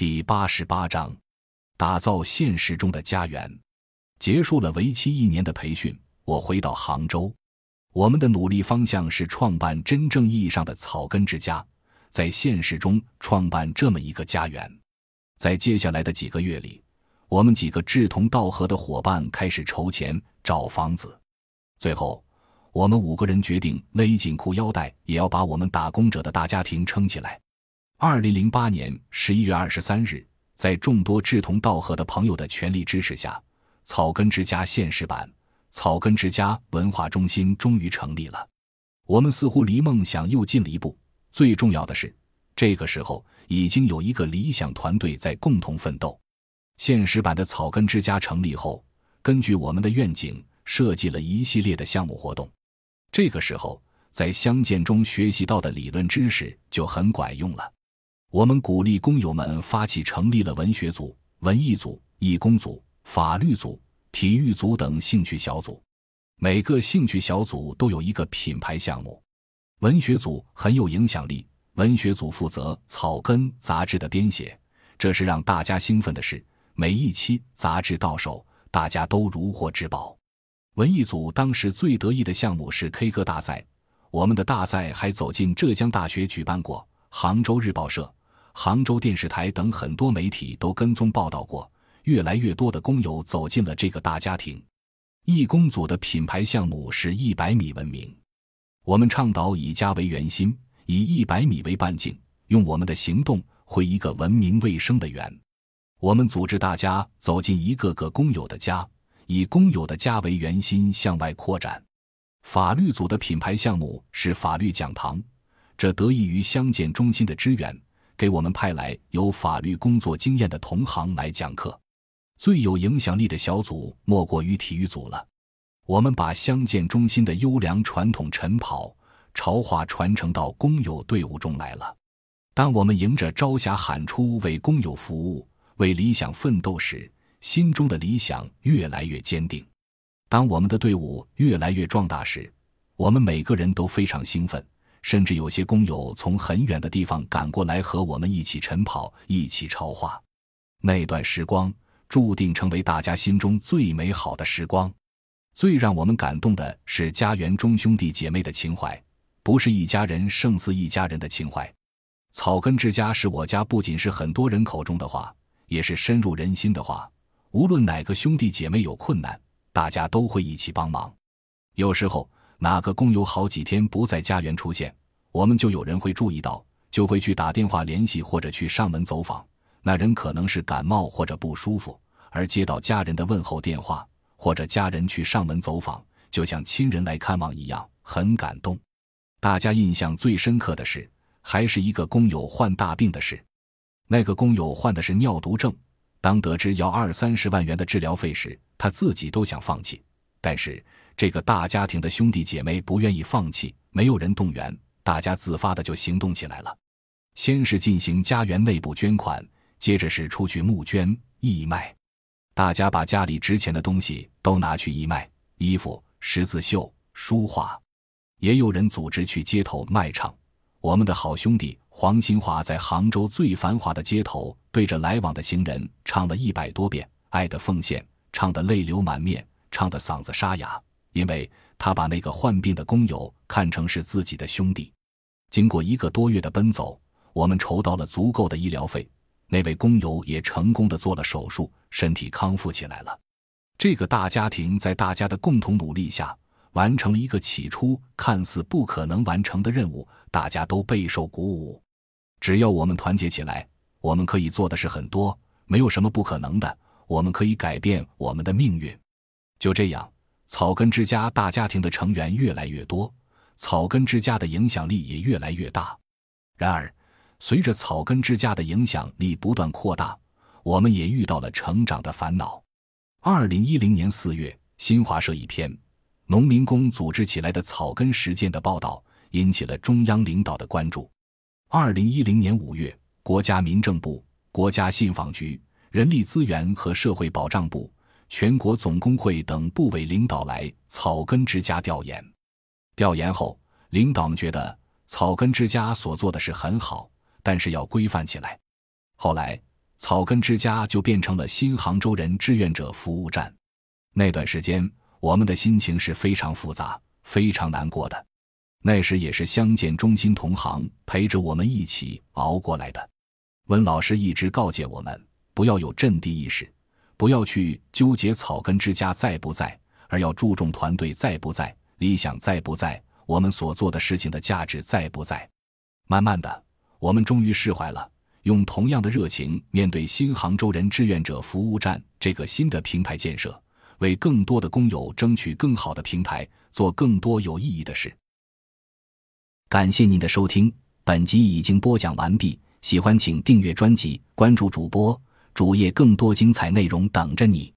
第八十八章：打造现实中的家园。结束了为期一年的培训，我回到杭州。我们的努力方向是创办真正意义上的草根之家，在现实中创办这么一个家园。在接下来的几个月里，我们几个志同道合的伙伴开始筹钱找房子。最后，我们五个人决定勒紧裤腰带，也要把我们打工者的大家庭撑起来。二零零八年十一月二十三日，在众多志同道合的朋友的全力支持下，草根之家现实版。草根之家文化中心终于成立了，我们似乎离梦想又近了一步。最重要的是，这个时候已经有一个理想团队在共同奋斗。现实版的草根之家成立后，根据我们的愿景，设计了一系列的项目活动。这个时候，在相见中学习到的理论知识就很管用了。我们鼓励工友们发起成立了文学组、文艺组、义工组、法律组。体育组等兴趣小组，每个兴趣小组都有一个品牌项目。文学组很有影响力，文学组负责《草根》杂志的编写，这是让大家兴奋的事。每一期杂志到手，大家都如获至宝。文艺组当时最得意的项目是 K 歌大赛，我们的大赛还走进浙江大学举办过，杭州日报社、杭州电视台等很多媒体都跟踪报道过。越来越多的工友走进了这个大家庭。义工组的品牌项目是一百米文明，我们倡导以家为圆心，以一百米为半径，用我们的行动绘一个文明卫生的圆。我们组织大家走进一个个工友的家，以工友的家为圆心向外扩展。法律组的品牌项目是法律讲堂，这得益于相见中心的支援，给我们派来有法律工作经验的同行来讲课。最有影响力的小组莫过于体育组了。我们把相见中心的优良传统晨跑、潮话传承到工友队伍中来了。当我们迎着朝霞喊出“为工友服务，为理想奋斗”时，心中的理想越来越坚定。当我们的队伍越来越壮大时，我们每个人都非常兴奋，甚至有些工友从很远的地方赶过来和我们一起晨跑、一起潮话。那段时光。注定成为大家心中最美好的时光。最让我们感动的是家园中兄弟姐妹的情怀，不是一家人胜似一家人的情怀。草根之家是我家，不仅是很多人口中的话，也是深入人心的话。无论哪个兄弟姐妹有困难，大家都会一起帮忙。有时候哪个工友好几天不在家园出现，我们就有人会注意到，就会去打电话联系或者去上门走访。那人可能是感冒或者不舒服，而接到家人的问候电话，或者家人去上门走访，就像亲人来看望一样，很感动。大家印象最深刻的是，还是一个工友患大病的事。那个工友患的是尿毒症，当得知要二三十万元的治疗费时，他自己都想放弃。但是这个大家庭的兄弟姐妹不愿意放弃，没有人动员，大家自发的就行动起来了。先是进行家园内部捐款。接着是出去募捐义卖，大家把家里值钱的东西都拿去义卖，衣服、十字绣、书画，也有人组织去街头卖唱。我们的好兄弟黄新华在杭州最繁华的街头，对着来往的行人唱了一百多遍《爱的奉献》，唱得泪流满面，唱得嗓子沙哑，因为他把那个患病的工友看成是自己的兄弟。经过一个多月的奔走，我们筹到了足够的医疗费。那位工友也成功的做了手术，身体康复起来了。这个大家庭在大家的共同努力下，完成了一个起初看似不可能完成的任务，大家都备受鼓舞。只要我们团结起来，我们可以做的是很多，没有什么不可能的。我们可以改变我们的命运。就这样，草根之家大家庭的成员越来越多，草根之家的影响力也越来越大。然而，随着草根之家的影响力不断扩大，我们也遇到了成长的烦恼。二零一零年四月，新华社一篇农民工组织起来的草根实践的报道引起了中央领导的关注。二零一零年五月，国家民政部、国家信访局、人力资源和社会保障部、全国总工会等部委领导来草根之家调研。调研后，领导们觉得草根之家所做的是很好。但是要规范起来。后来，草根之家就变成了新杭州人志愿者服务站。那段时间，我们的心情是非常复杂、非常难过的。那时也是乡建中心同行，陪着我们一起熬过来的。温老师一直告诫我们，不要有阵地意识，不要去纠结草根之家在不在，而要注重团队在不在、理想在不在、我们所做的事情的价值在不在。慢慢的，我们终于释怀了。用同样的热情面对新杭州人志愿者服务站这个新的平台建设，为更多的工友争取更好的平台，做更多有意义的事。感谢您的收听，本集已经播讲完毕。喜欢请订阅专辑，关注主播主页，更多精彩内容等着你。